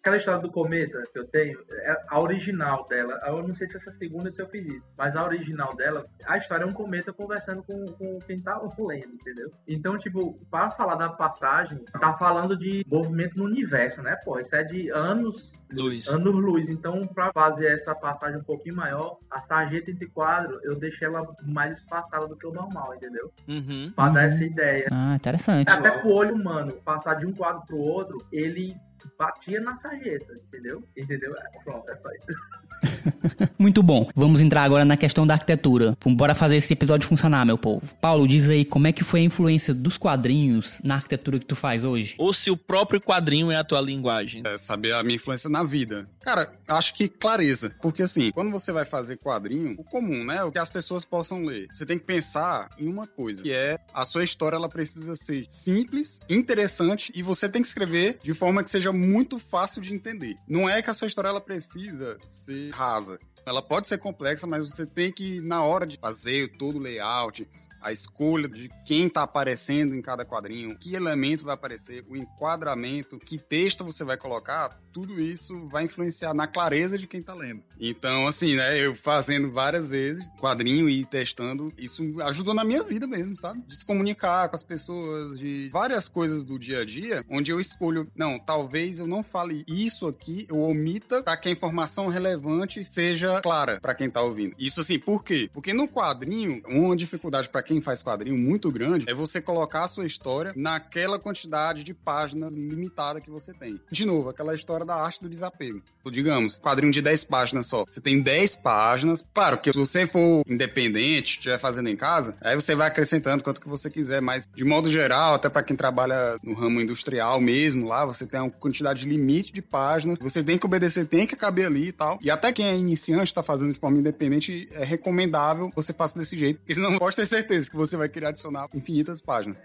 Aquela história do cometa que eu tenho, é a original dela, eu não sei se essa segunda se eu fiz isso, mas a original dela, a história é um cometa conversando com, com quem tá lendo, entendeu? Então, tipo, para falar da passagem, tá falando de movimento no universo, né? Pô, isso é de anos Luz. anos luz. Então, para fazer essa passagem um pouquinho maior, a sarjeta entre quadro, eu deixei ela mais espaçada do que o normal, entendeu? Uhum. Pra dar Uhum. essa ideia. Ah, interessante. Até pro olho humano, passar de um quadro pro outro, ele batia na sarjeta, entendeu? Entendeu? É, pronto, é só isso. Muito bom. Vamos entrar agora na questão da arquitetura. Vamos bora fazer esse episódio funcionar, meu povo. Paulo, diz aí como é que foi a influência dos quadrinhos na arquitetura que tu faz hoje? Ou se o próprio quadrinho é a tua linguagem. É saber a minha influência na vida. Cara, acho que clareza. Porque assim, quando você vai fazer quadrinho, o comum, né? O que as pessoas possam ler. Você tem que pensar em uma coisa, que é a sua história ela precisa ser simples, interessante e você tem que escrever de forma que seja muito fácil de entender. Não é que a sua história ela precisa ser rasa. Ela pode ser complexa, mas você tem que, na hora de fazer todo o layout, a escolha de quem tá aparecendo em cada quadrinho, que elemento vai aparecer, o enquadramento, que texto você vai colocar, tudo isso vai influenciar na clareza de quem tá lendo. Então, assim, né, eu fazendo várias vezes quadrinho e testando, isso ajudou na minha vida mesmo, sabe? De se comunicar com as pessoas, de várias coisas do dia a dia, onde eu escolho, não, talvez eu não fale isso aqui, eu omita para que a informação relevante seja clara para quem tá ouvindo. Isso assim, por quê? Porque no quadrinho, uma dificuldade para quem faz quadrinho muito grande é você colocar a sua história naquela quantidade de páginas limitada que você tem. De novo, aquela história da arte do desapego. Ou, Digamos, quadrinho de 10 páginas só. Você tem 10 páginas. Claro que se você for independente, estiver fazendo em casa, aí você vai acrescentando quanto que você quiser, mas de modo geral, até para quem trabalha no ramo industrial mesmo, lá você tem uma quantidade limite de páginas. Você tem que obedecer, tem que caber ali e tal. E até quem é iniciante está fazendo de forma independente, é recomendável você faça desse jeito, porque senão pode ter certeza que você vai querer adicionar infinitas páginas.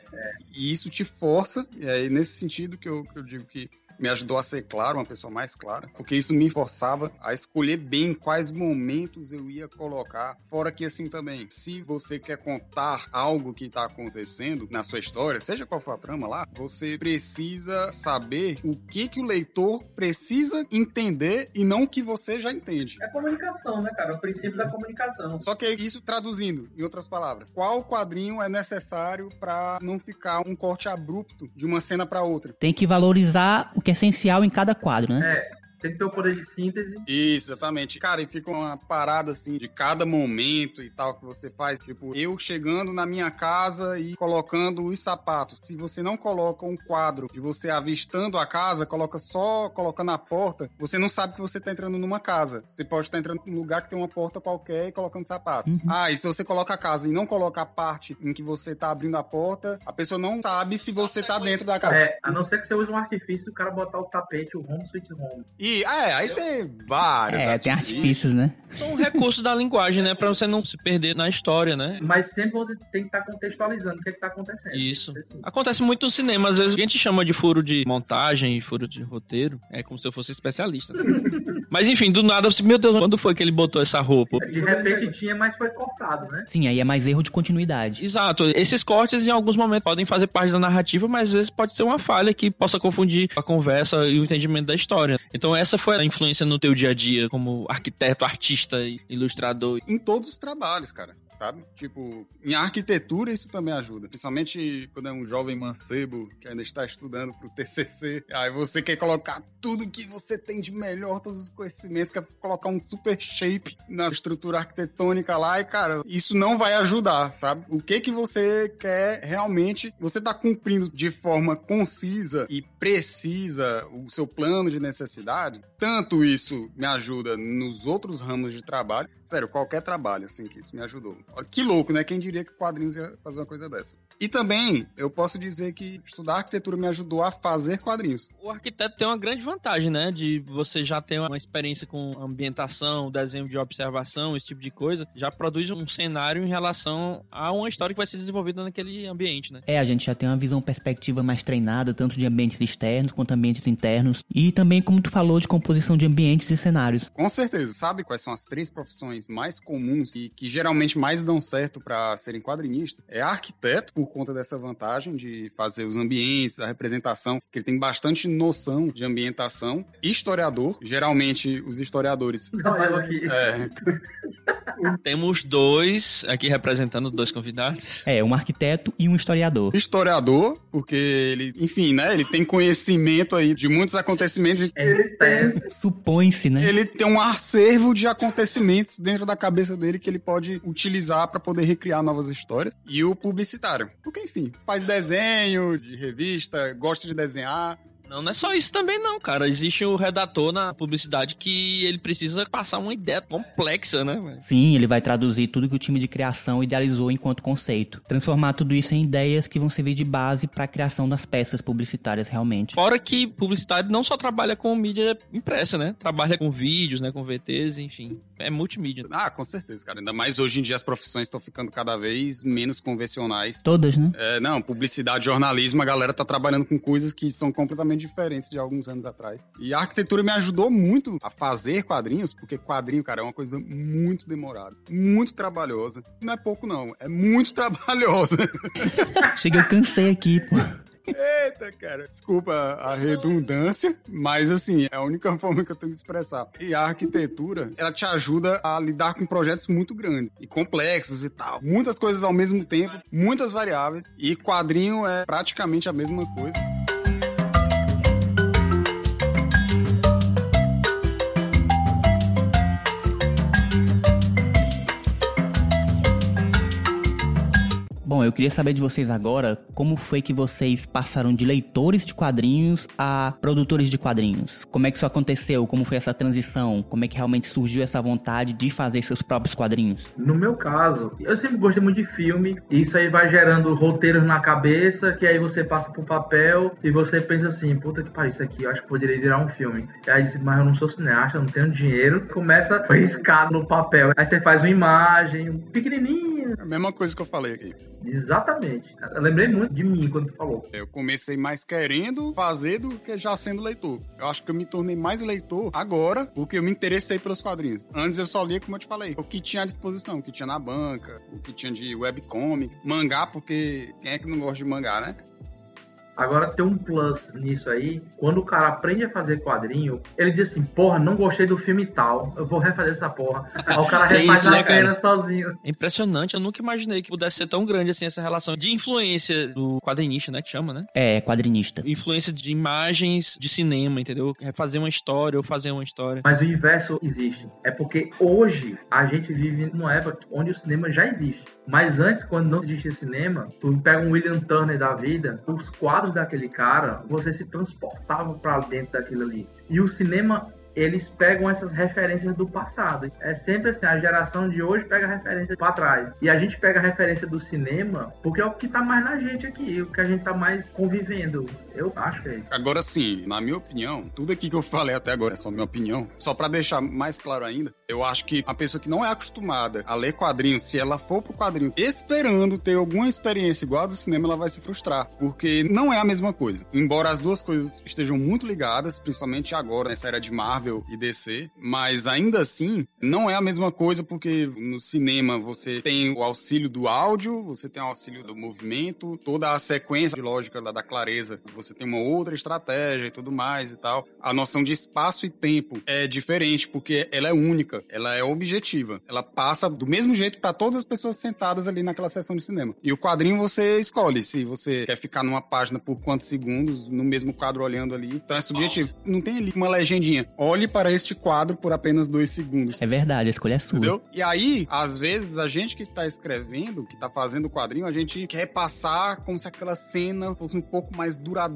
E isso te força, e é nesse sentido que eu, que eu digo que me ajudou a ser claro, uma pessoa mais clara, porque isso me forçava a escolher bem quais momentos eu ia colocar. Fora que assim também, se você quer contar algo que está acontecendo na sua história, seja qual for a trama lá, você precisa saber o que que o leitor precisa entender e não o que você já entende. É comunicação, né, cara? O princípio da comunicação. Só que isso traduzindo, em outras palavras, qual quadrinho é necessário para não ficar um corte abrupto de uma cena para outra? Tem que valorizar o que é essencial em cada quadro, né? É, tem que ter o poder de síntese. Isso, exatamente. Cara, e fica uma parada assim de cada momento e tal que você faz. Tipo, eu chegando na minha casa e colocando os sapatos. Se você não coloca um quadro de você avistando a casa, coloca só colocando a porta, você não sabe que você tá entrando numa casa. Você pode estar entrando num lugar que tem uma porta qualquer e colocando sapato. Uhum. Ah, e se você coloca a casa e não coloca a parte em que você tá abrindo a porta, a pessoa não sabe se você tá dentro da casa. É, a não ser que você use um artifício, o cara botar o tapete, o home sweet home. E, é, aí tem vários. É, tem artifícios. artifícios, né? São um recurso da linguagem, né? Pra você não se perder na história, né? Mas sempre você tem que estar contextualizando o que, é que tá acontecendo. Isso. Assim. Acontece muito no cinema, às vezes a gente chama de furo de montagem, furo de roteiro. É como se eu fosse especialista. né? Mas enfim, do nada, você, meu Deus, quando foi que ele botou essa roupa? De repente tinha, mas foi cortado, né? Sim, aí é mais erro de continuidade. Exato, esses cortes em alguns momentos podem fazer parte da narrativa, mas às vezes pode ser uma falha que possa confundir a conversa e o entendimento da história. Então essa foi a influência no teu dia a dia como arquiteto, artista ilustrador. em todos os trabalhos, cara. Sabe? Tipo, em arquitetura isso também ajuda. Principalmente quando é um jovem mancebo que ainda está estudando pro TCC. Aí você quer colocar tudo que você tem de melhor, todos os conhecimentos, quer colocar um super shape na estrutura arquitetônica lá. E, cara, isso não vai ajudar, sabe? O que que você quer realmente... Você tá cumprindo de forma concisa e precisa o seu plano de necessidades. Tanto isso me ajuda nos outros ramos de trabalho. Sério, qualquer trabalho, assim, que isso me ajudou. Que louco, né? Quem diria que quadrinhos ia fazer uma coisa dessa? E também, eu posso dizer que estudar arquitetura me ajudou a fazer quadrinhos. O arquiteto tem uma grande vantagem, né? De você já ter uma experiência com ambientação, desenho de observação, esse tipo de coisa. Já produz um cenário em relação a uma história que vai ser desenvolvida naquele ambiente, né? É, a gente já tem uma visão perspectiva mais treinada, tanto de ambientes externos quanto ambientes internos. E também, como tu falou, de composição de ambientes e cenários. Com certeza. Sabe quais são as três profissões mais comuns e que geralmente mais dão certo para serem quadrinistas? É arquiteto, por conta dessa vantagem de fazer os ambientes, a representação, que ele tem bastante noção de ambientação. Historiador, geralmente os historiadores. Não, eu aqui. É, Temos dois aqui representando dois convidados. É, um arquiteto e um historiador. historiador, porque ele, enfim, né, ele tem conhecimento aí de muitos acontecimentos e É tese. Supõe-se, né? ele tem um acervo de acontecimentos dentro da cabeça dele que ele pode utilizar para poder recriar novas histórias. E o publicitário, porque enfim, faz desenho de revista, gosta de desenhar. Não, não é só isso também não, cara. Existe o redator na publicidade que ele precisa passar uma ideia complexa, né? velho? Sim, ele vai traduzir tudo que o time de criação idealizou enquanto conceito. Transformar tudo isso em ideias que vão servir de base para a criação das peças publicitárias realmente. Fora que publicidade não só trabalha com mídia impressa, né? Trabalha com vídeos, né? Com VTs, enfim. É multimídia. Ah, com certeza, cara. Ainda mais hoje em dia as profissões estão ficando cada vez menos convencionais. Todas, né? É, não, publicidade, jornalismo, a galera tá trabalhando com coisas que são completamente diferentes de alguns anos atrás. E a arquitetura me ajudou muito a fazer quadrinhos, porque quadrinho, cara, é uma coisa muito demorada, muito trabalhosa. Não é pouco, não, é muito trabalhosa. Chega, eu cansei aqui, pô. Eita, cara. Desculpa a redundância, mas assim, é a única forma que eu tenho de expressar. E a arquitetura, ela te ajuda a lidar com projetos muito grandes e complexos e tal. Muitas coisas ao mesmo tempo, muitas variáveis. E quadrinho é praticamente a mesma coisa. Bom, eu queria saber de vocês agora como foi que vocês passaram de leitores de quadrinhos a produtores de quadrinhos. Como é que isso aconteceu? Como foi essa transição? Como é que realmente surgiu essa vontade de fazer seus próprios quadrinhos? No meu caso, eu sempre gostei muito de filme, e isso aí vai gerando roteiros na cabeça, que aí você passa pro papel e você pensa assim, puta que pariu, isso aqui eu acho que poderia virar um filme. E aí diz, mas eu não sou cineasta, eu não tenho dinheiro. Começa a riscar no papel. Aí você faz uma imagem pequenininha. É a mesma coisa que eu falei aqui. Exatamente. Eu lembrei muito de mim quando tu falou. Eu comecei mais querendo fazer do que já sendo leitor. Eu acho que eu me tornei mais leitor agora, porque eu me interessei pelos quadrinhos. Antes eu só lia, como eu te falei, o que tinha à disposição, o que tinha na banca, o que tinha de webcomic, mangá, porque quem é que não gosta de mangá, né? Agora tem um plus nisso aí. Quando o cara aprende a fazer quadrinho, ele diz assim: Porra, não gostei do filme tal, eu vou refazer essa porra. Aí o cara refaz isso, a né, cara? cena sozinho. É impressionante, eu nunca imaginei que pudesse ser tão grande assim essa relação de influência do quadrinista, né? Que chama, né? É, quadrinista. Influência de imagens de cinema, entendeu? Refazer uma história ou fazer uma história. Mas o inverso existe. É porque hoje a gente vive numa época onde o cinema já existe. Mas antes, quando não existia cinema, tu pega um William Turner da vida, os quadros daquele cara, você se transportava pra dentro daquilo ali. E o cinema, eles pegam essas referências do passado. É sempre assim, a geração de hoje pega referência pra trás. E a gente pega a referência do cinema porque é o que tá mais na gente aqui, o que a gente tá mais convivendo. Eu acho que é isso. Agora sim, na minha opinião, tudo aqui que eu falei até agora é só minha opinião. Só pra deixar mais claro ainda, eu acho que a pessoa que não é acostumada a ler quadrinhos, se ela for pro quadrinho esperando ter alguma experiência igual a do cinema, ela vai se frustrar, porque não é a mesma coisa. Embora as duas coisas estejam muito ligadas, principalmente agora nessa era de Marvel e DC, mas ainda assim não é a mesma coisa porque no cinema você tem o auxílio do áudio, você tem o auxílio do movimento, toda a sequência lógica da, da clareza, você tem uma outra estratégia e tudo mais e tal. A noção de espaço e tempo é diferente porque ela é única, ela é objetiva. Ela passa do mesmo jeito para todas as pessoas sentadas ali naquela sessão de cinema. E o quadrinho você escolhe se você quer ficar numa página por quantos segundos, no mesmo quadro olhando ali. Então é subjetivo. Não tem ali uma legendinha. Olhe para este quadro por apenas dois segundos. É verdade, a escolha é sua. Entendeu? E aí, às vezes, a gente que tá escrevendo, que tá fazendo o quadrinho, a gente quer passar como se aquela cena fosse um pouco mais duradoura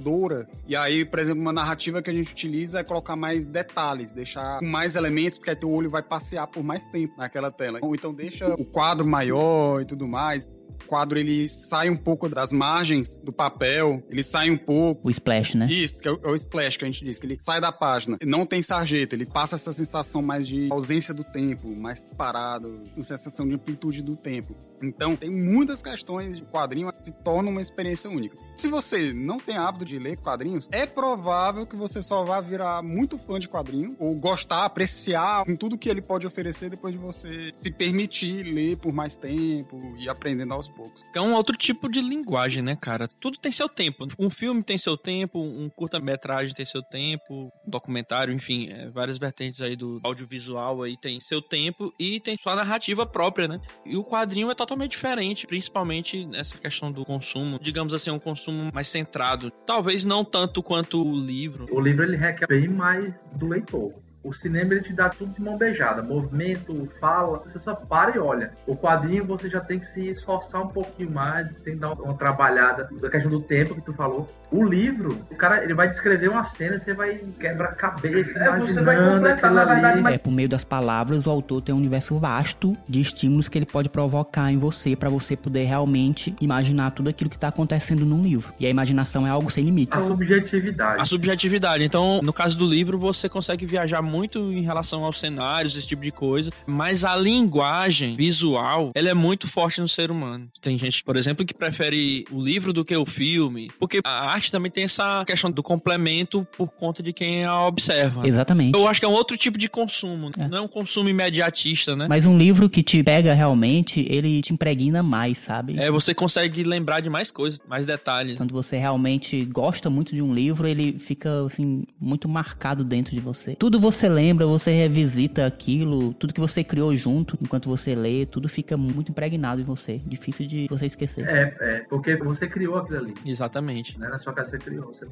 E aí, por exemplo, uma narrativa que a gente utiliza é colocar mais detalhes, deixar mais elementos, porque aí teu olho vai passear por mais tempo naquela tela. Ou então deixa o quadro maior e tudo mais quadro ele sai um pouco das margens do papel, ele sai um pouco. O splash, né? Isso, que é o, é o splash que a gente diz, que ele sai da página. Não tem sarjeta, ele passa essa sensação mais de ausência do tempo, mais parado, uma sensação de amplitude do tempo. Então, tem muitas questões de quadrinho que se torna uma experiência única. Se você não tem hábito de ler quadrinhos, é provável que você só vá virar muito fã de quadrinho ou gostar, apreciar com tudo que ele pode oferecer depois de você se permitir ler por mais tempo e aprendendo aos poucos. É um outro tipo de linguagem, né, cara? Tudo tem seu tempo. Um filme tem seu tempo, um curta-metragem tem seu tempo, um documentário, enfim, é, várias vertentes aí do audiovisual aí tem seu tempo e tem sua narrativa própria, né? E o quadrinho é totalmente diferente, principalmente nessa questão do consumo, digamos assim, um consumo consumo mais centrado. Talvez não tanto quanto o livro. O livro ele requer bem mais do leitor. O cinema ele te dá tudo de mão beijada, movimento, fala, você só para e olha. O quadrinho você já tem que se esforçar um pouquinho mais, tem que dar uma trabalhada da questão do tempo que tu falou. O livro, o cara ele vai descrever uma cena, você vai quebrar a cabeça, é, imaginando aquilo ali. É, por meio das palavras, o autor tem um universo vasto de estímulos que ele pode provocar em você para você poder realmente imaginar tudo aquilo que está acontecendo num livro. E a imaginação é algo sem limites. A subjetividade. A subjetividade. Então, no caso do livro, você consegue viajar muito em relação aos cenários, esse tipo de coisa, mas a linguagem visual, ela é muito forte no ser humano. Tem gente, por exemplo, que prefere o livro do que o filme, porque a arte também tem essa questão do complemento por conta de quem a observa. Exatamente. Eu acho que é um outro tipo de consumo, é. não é um consumo imediatista, né? Mas um livro que te pega realmente, ele te impregna mais, sabe? É, você consegue lembrar de mais coisas, mais detalhes. Quando você realmente gosta muito de um livro, ele fica assim muito marcado dentro de você. Tudo você você lembra, você revisita aquilo, tudo que você criou junto enquanto você lê, tudo fica muito impregnado em você. Difícil de você esquecer. É, é, porque você criou aquilo ali. Exatamente. Não é na sua casa você criou, você,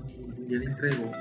ele entregou.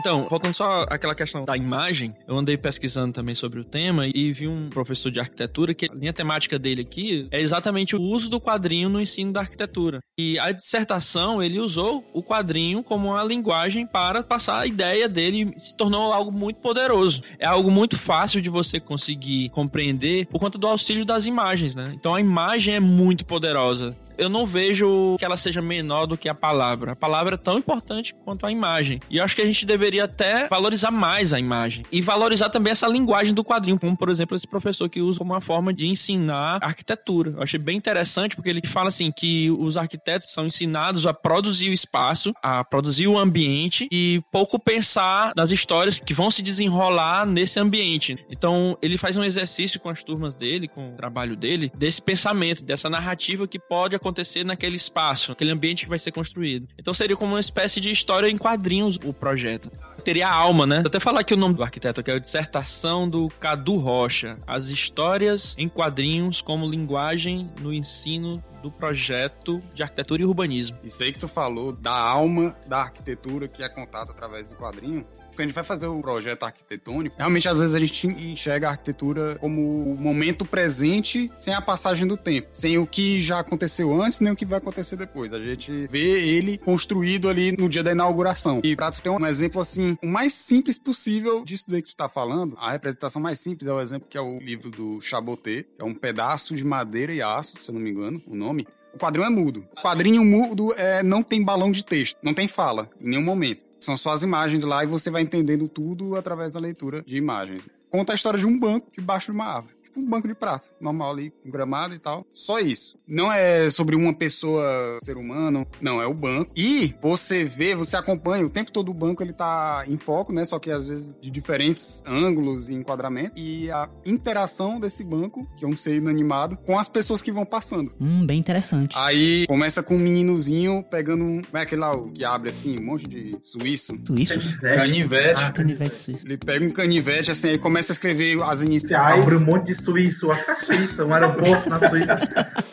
Então, voltando só àquela questão da imagem, eu andei pesquisando também sobre o tema e vi um professor de arquitetura que a linha temática dele aqui é exatamente o uso do quadrinho no ensino da arquitetura. E a dissertação, ele usou o quadrinho como uma linguagem para passar a ideia dele e se tornou algo muito poderoso. É algo muito fácil de você conseguir compreender por conta do auxílio das imagens, né? Então a imagem é muito poderosa eu não vejo que ela seja menor do que a palavra. A palavra é tão importante quanto a imagem. E eu acho que a gente deveria até valorizar mais a imagem. E valorizar também essa linguagem do quadrinho, como por exemplo esse professor que usa como uma forma de ensinar arquitetura. Eu achei bem interessante porque ele fala assim que os arquitetos são ensinados a produzir o espaço, a produzir o ambiente e pouco pensar nas histórias que vão se desenrolar nesse ambiente. Então ele faz um exercício com as turmas dele, com o trabalho dele, desse pensamento, dessa narrativa que pode acontecer acontecer naquele espaço, aquele ambiente que vai ser construído. Então seria como uma espécie de história em quadrinhos o projeto. Teria alma, né? Vou até falar aqui o nome do arquiteto, que é a dissertação do Cadu Rocha. As histórias em quadrinhos como linguagem no ensino do projeto de arquitetura e urbanismo. Isso aí que tu falou da alma da arquitetura que é contada através do quadrinho, a gente vai fazer o projeto arquitetônico, realmente às vezes a gente enxerga a arquitetura como o momento presente sem a passagem do tempo, sem o que já aconteceu antes nem o que vai acontecer depois. A gente vê ele construído ali no dia da inauguração. E pra tu ter um exemplo assim, o mais simples possível disso daí que tu tá falando, a representação mais simples é o exemplo que é o livro do Chabotet, é um pedaço de madeira e aço, se eu não me engano, o nome. O quadrinho é mudo. O quadrinho mudo é, não tem balão de texto, não tem fala em nenhum momento. São só as imagens lá e você vai entendendo tudo através da leitura de imagens. Conta a história de um banco debaixo de uma árvore um banco de praça, normal ali, um gramado e tal. Só isso. Não é sobre uma pessoa, ser humano, não, é o banco. E você vê, você acompanha, o tempo todo o banco ele tá em foco, né? Só que às vezes de diferentes ângulos e enquadramentos. E a interação desse banco, que é um ser inanimado, com as pessoas que vão passando. Hum, bem interessante. Aí começa com um meninozinho pegando um. Como é aquele lá que abre assim, um monte de suíço? Suíço? Canivete. Canivete. Ah, canivete suíço. Ele pega um canivete assim, aí começa a escrever as iniciais. Abre um monte de suíço, acho que é Suíça, um aeroporto na Suíça.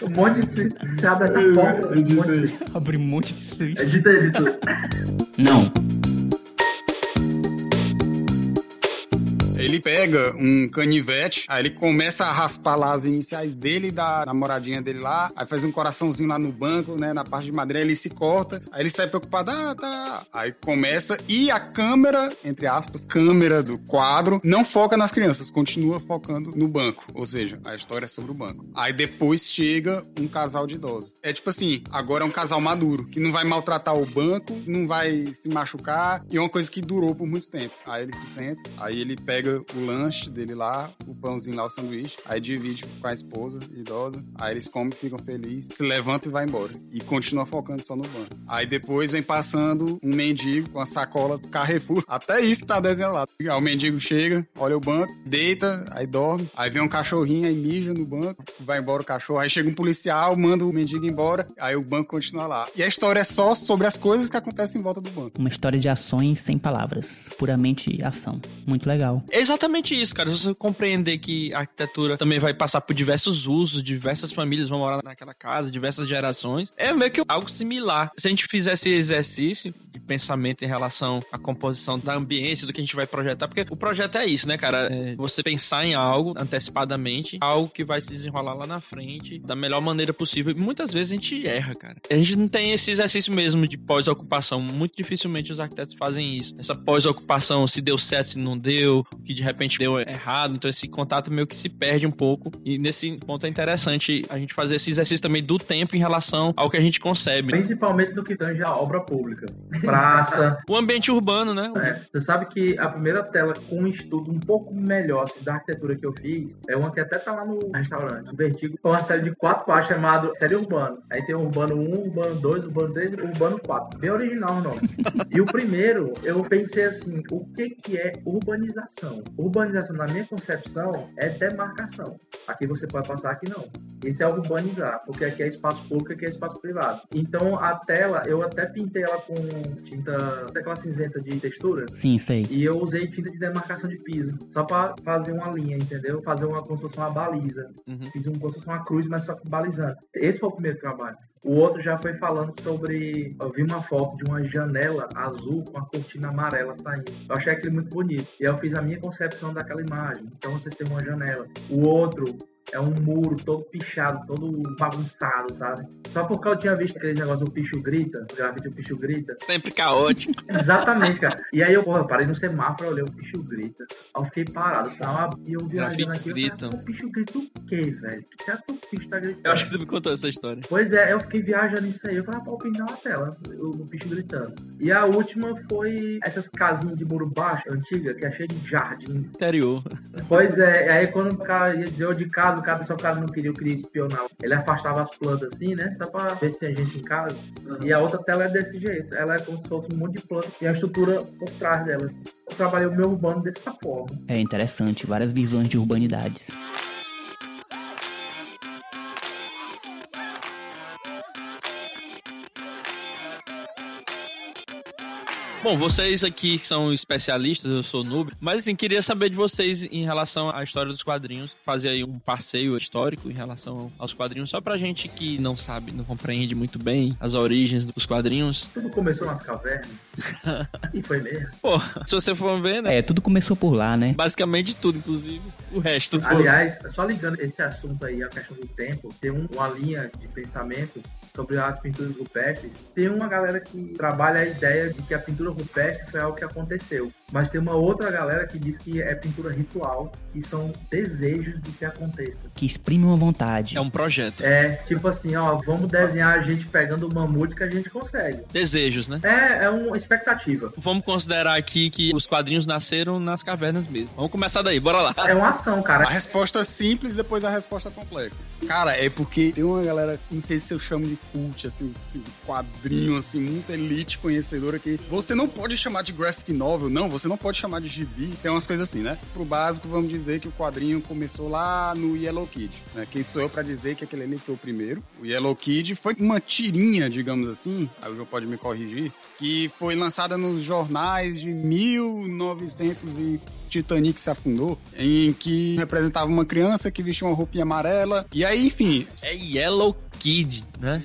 Um monte de suíço. Você abre essa porta. Um monte de... Abre um monte de suíço. Edita, edita. Não. Ele pega um canivete, aí ele começa a raspar lá as iniciais dele da namoradinha dele lá, aí faz um coraçãozinho lá no banco, né, na parte de madeira, ele se corta, aí ele sai preocupado, ah, tá. Aí começa, e a câmera, entre aspas, câmera do quadro, não foca nas crianças, continua focando no banco, ou seja, a história é sobre o banco. Aí depois chega um casal de idosos. É tipo assim, agora é um casal maduro, que não vai maltratar o banco, não vai se machucar, e é uma coisa que durou por muito tempo. Aí ele se senta, aí ele pega o lanche dele lá, o pãozinho lá, o sanduíche, aí divide com a esposa idosa, aí eles comem, ficam felizes, se levantam e vai embora. E continua focando só no banco. Aí depois vem passando um mendigo com a sacola do Carrefour. Até isso tá desenhado lá. Aí o mendigo chega, olha o banco, deita, aí dorme. Aí vem um cachorrinho, aí mija no banco, vai embora o cachorro. Aí chega um policial, manda o mendigo embora, aí o banco continua lá. E a história é só sobre as coisas que acontecem em volta do banco. Uma história de ações sem palavras. Puramente ação. Muito legal. Exatamente isso, cara. Se você compreender que a arquitetura também vai passar por diversos usos, diversas famílias vão morar naquela casa, diversas gerações, é meio que algo similar. Se a gente fizesse exercício de pensamento em relação à composição da ambiência, do que a gente vai projetar, porque o projeto é isso, né, cara? É você pensar em algo antecipadamente, algo que vai se desenrolar lá na frente da melhor maneira possível. E muitas vezes a gente erra, cara. A gente não tem esse exercício mesmo de pós-ocupação. Muito dificilmente os arquitetos fazem isso. Essa pós-ocupação, se deu certo, se não deu, que de repente deu errado. Então esse contato meio que se perde um pouco. E nesse ponto é interessante a gente fazer esse exercício também do tempo em relação ao que a gente concebe. Principalmente no que tange a obra pública. Praça. o ambiente urbano, né? É, você sabe que a primeira tela com um estudo um pouco melhor assim, da arquitetura que eu fiz é uma que até tá lá no restaurante. Vertigo é uma série de quatro partes chamada Série Urbano. Aí tem o Urbano 1, Urbano 2, Urbano 3 e Urbano 4. Bem original o nome. e o primeiro, eu pensei assim, o que que é urbanização? Urbanização, na minha concepção, é demarcação. Aqui você pode passar, aqui não. Isso é urbanizar, porque aqui é espaço público, aqui é espaço privado. Então a tela, eu até pintei ela com tinta, aquela cinzenta de textura. Sim, sei. E eu usei tinta de demarcação de piso, só pra fazer uma linha, entendeu? Fazer uma fosse uma baliza. Uhum. Fiz um, se fosse uma cruz, mas só balizando. Esse foi o primeiro trabalho. O outro já foi falando sobre. Eu vi uma foto de uma janela azul com a cortina amarela saindo. Eu achei aquilo muito bonito. E eu fiz a minha concepção daquela imagem. Então você tem uma janela. O outro é um muro todo pichado, todo bagunçado, sabe? Só porque eu tinha visto aquele negócio do bicho grita, o grafite do bicho grita. Sempre caótico. Exatamente, cara. E aí eu, porra, eu parei no semáforo, olhei o bicho grita. Aí eu fiquei parado, sabe? E eu Grafites aqui, gritam. o bicho grita o quê, velho? Que teatro o bicho tá gritando? Eu acho que tu me contou essa história. Pois é, eu fiquei viajando nisso aí. Eu falei, ah, pô, pintar uma tela, o, o bicho gritando. E a última foi essas casinhas de muro baixo, antiga, que é cheia de jardim. Interior. Pois é, aí quando o cara ia dizer eu de casa, o cara, só o cara não queria, eu queria espionar. Ele afastava as plantas assim, né? Só pra ver se tinha gente em casa. E a outra tela é desse jeito. Ela é como se fosse um monte de planta e a estrutura por trás dela. Assim. Eu trabalhei o meu urbano dessa forma. É interessante, várias visões de urbanidades. Bom, vocês aqui são especialistas, eu sou noob, mas assim, queria saber de vocês em relação à história dos quadrinhos, fazer aí um passeio histórico em relação aos quadrinhos, só pra gente que não sabe, não compreende muito bem as origens dos quadrinhos. Tudo começou nas cavernas. e foi mesmo. Pô, se você for ver, né? É, tudo começou por lá, né? Basicamente tudo, inclusive. O resto. foi- Aliás, só ligando esse assunto aí, a questão do tempo, tem um- uma linha de pensamento sobre as pinturas rupestres. Tem uma galera que trabalha a ideia de que a pintura rupestre foi algo que aconteceu. Mas tem uma outra galera que diz que é pintura ritual, que são desejos de que aconteça. Que exprime uma vontade. É um projeto. É tipo assim, ó, vamos desenhar a gente pegando o mamute que a gente consegue. Desejos, né? É, é uma expectativa. Vamos considerar aqui que os quadrinhos nasceram nas cavernas mesmo. Vamos começar daí, bora lá. É uma ação, A cara. resposta simples, depois a resposta complexa. Cara, é porque tem uma galera, não sei se eu chamo de cult, assim, assim, de quadrinho, assim, muita elite conhecedora que você não pode chamar de graphic novel, não, você não pode chamar de gibi, tem umas coisas assim, né? Pro básico, vamos dizer que o quadrinho começou lá no Yellow Kid, né? Quem sou eu pra dizer que aquele ali foi o primeiro? O Yellow Kid foi uma tirinha, digamos assim, aí o João pode me corrigir, que foi lançada nos jornais de 1900 e Titanic se afundou, em que representava uma criança que vestia uma roupinha amarela. E aí, enfim, É Yellow Kid, né?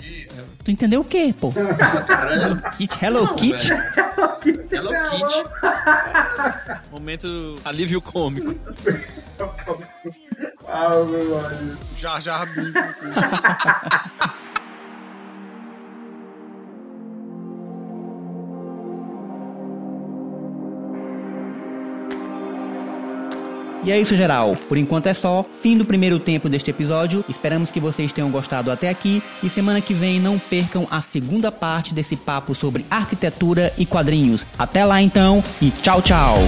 Tu entendeu o quê, pô? Hello Kitty, Hello Kitty? Hello Kitty. Momento alívio cômico. Ah, meu Deus. Jar Jar E é isso, geral. Por enquanto é só. Fim do primeiro tempo deste episódio. Esperamos que vocês tenham gostado até aqui. E semana que vem não percam a segunda parte desse papo sobre arquitetura e quadrinhos. Até lá então e tchau, tchau.